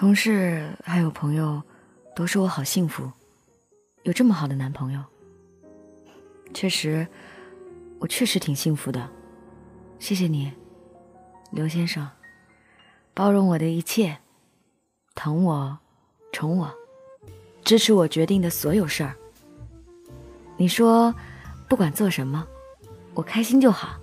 同事还有朋友都说我好幸福，有这么好的男朋友。确实，我确实挺幸福的。谢谢你，刘先生，包容我的一切，疼我，宠我，支持我决定的所有事儿。你说，不管做什么，我开心就好。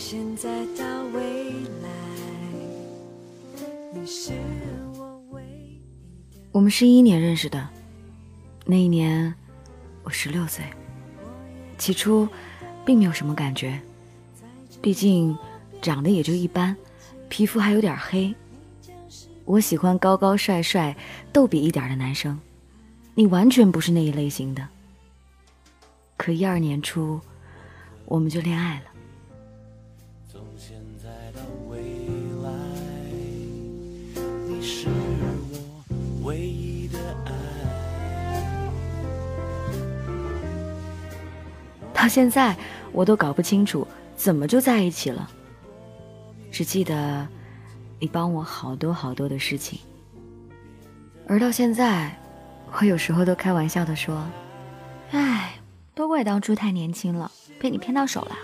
现在到未来。你是我唯一。我们是一年认识的，那一年我十六岁。起初并没有什么感觉，毕竟长得也就一般，皮肤还有点黑。我喜欢高高帅帅、逗比一点的男生，你完全不是那一类型的。可一二年初，我们就恋爱了。到现在，我都搞不清楚怎么就在一起了。只记得你帮我好多好多的事情，而到现在，我有时候都开玩笑的说：“哎，都怪当初太年轻了，被你骗到手了。”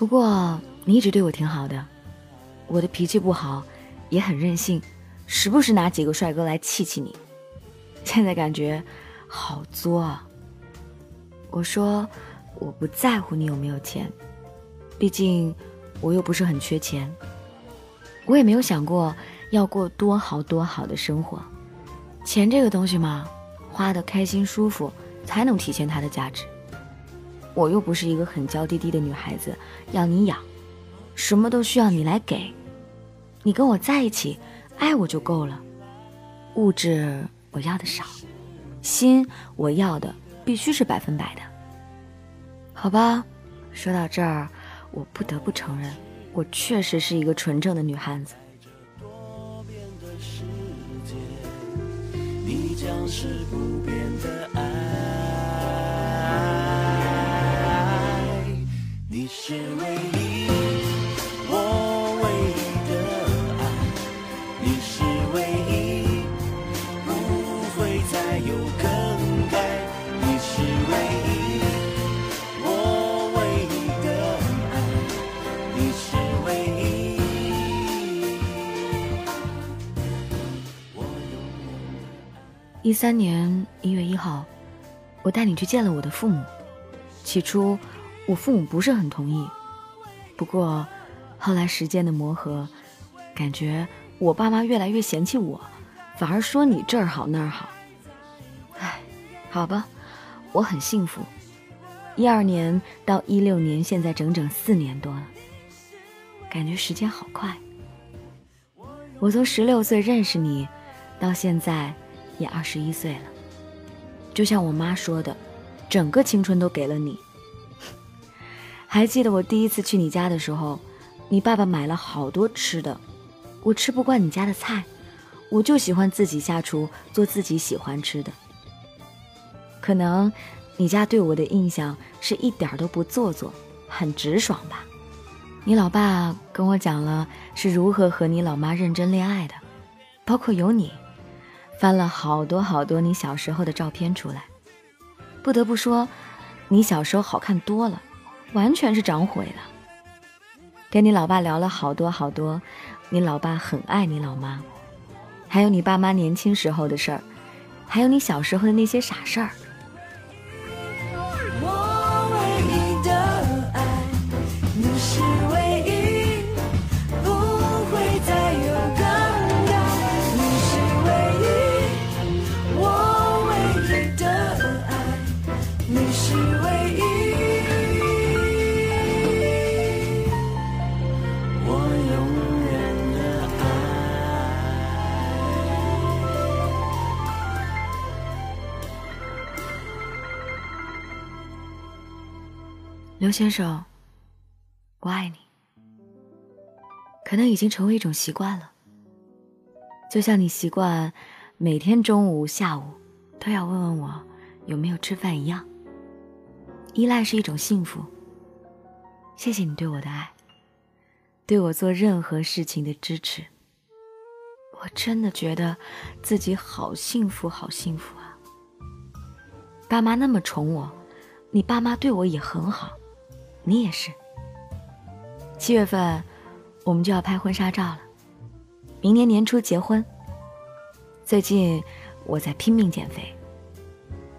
不过你一直对我挺好的，我的脾气不好，也很任性，时不时拿几个帅哥来气气你。现在感觉好作啊！我说我不在乎你有没有钱，毕竟我又不是很缺钱。我也没有想过要过多好多好的生活，钱这个东西嘛，花的开心舒服才能体现它的价值。我又不是一个很娇滴滴的女孩子，要你养，什么都需要你来给。你跟我在一起，爱我就够了。物质我要的少，心我要的必须是百分百的。好吧，说到这儿，我不得不承认，我确实是一个纯正的女汉子。你将是不变的一三年一月一号，我带你去见了我的父母。起初。我父母不是很同意，不过后来时间的磨合，感觉我爸妈越来越嫌弃我，反而说你这儿好那儿好。唉，好吧，我很幸福。一二年到一六年，现在整整四年多了，感觉时间好快。我从十六岁认识你，到现在也二十一岁了。就像我妈说的，整个青春都给了你。还记得我第一次去你家的时候，你爸爸买了好多吃的，我吃不惯你家的菜，我就喜欢自己下厨做自己喜欢吃的。可能你家对我的印象是一点都不做作，很直爽吧？你老爸跟我讲了是如何和你老妈认真恋爱的，包括有你，翻了好多好多你小时候的照片出来。不得不说，你小时候好看多了。完全是长毁了。跟你老爸聊了好多好多，你老爸很爱你老妈，还有你爸妈年轻时候的事儿，还有你小时候的那些傻事儿。你是唯一我永远的爱刘先生我爱你。可能已经成为一种习惯了。就像你习惯每天中午下午都要问问我有没有吃饭一样。依赖是一种幸福。谢谢你对我的爱，对我做任何事情的支持。我真的觉得自己好幸福，好幸福啊！爸妈那么宠我，你爸妈对我也很好。你也是。七月份，我们就要拍婚纱照了。明年年初结婚。最近我在拼命减肥。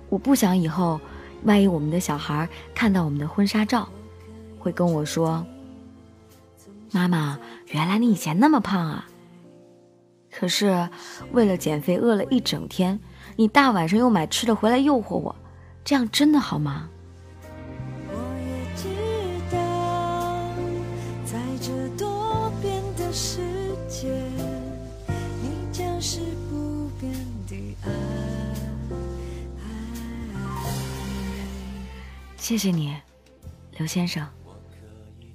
我不想以后，万一我们的小孩看到我们的婚纱照，会跟我说：“妈妈，原来你以前那么胖啊。”可是为了减肥饿了一整天，你大晚上又买吃的回来诱惑我，这样真的好吗？在这多变的世界，你将是谢谢你，刘先生。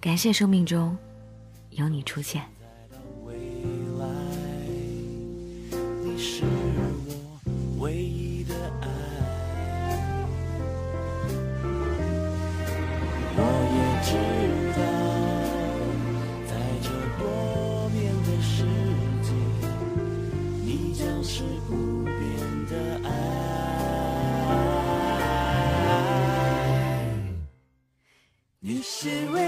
感谢生命中有你出现。你是微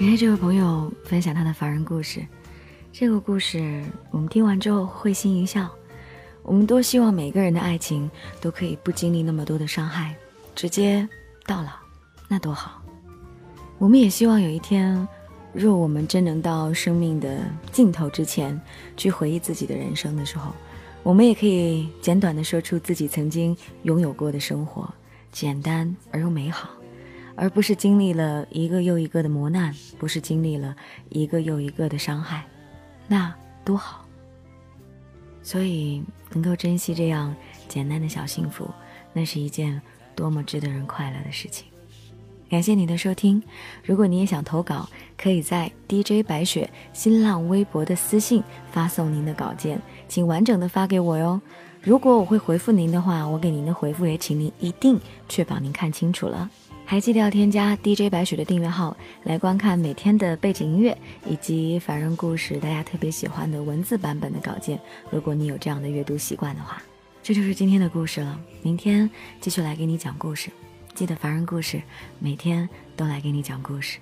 感谢这位朋友分享他的凡人故事。这个故事我们听完之后会心一笑。我们多希望每个人的爱情都可以不经历那么多的伤害，直接到老，那多好。我们也希望有一天，若我们真能到生命的尽头之前去回忆自己的人生的时候，我们也可以简短的说出自己曾经拥有过的生活，简单而又美好。而不是经历了一个又一个的磨难，不是经历了一个又一个的伤害，那多好。所以能够珍惜这样简单的小幸福，那是一件多么值得人快乐的事情。感谢你的收听，如果你也想投稿，可以在 DJ 白雪新浪微博的私信发送您的稿件，请完整的发给我哟。如果我会回复您的话，我给您的回复也请您一定确保您看清楚了。还记得要添加 DJ 白雪的订阅号，来观看每天的背景音乐以及凡人故事大家特别喜欢的文字版本的稿件。如果你有这样的阅读习惯的话，这就是今天的故事了。明天继续来给你讲故事，记得凡人故事每天都来给你讲故事。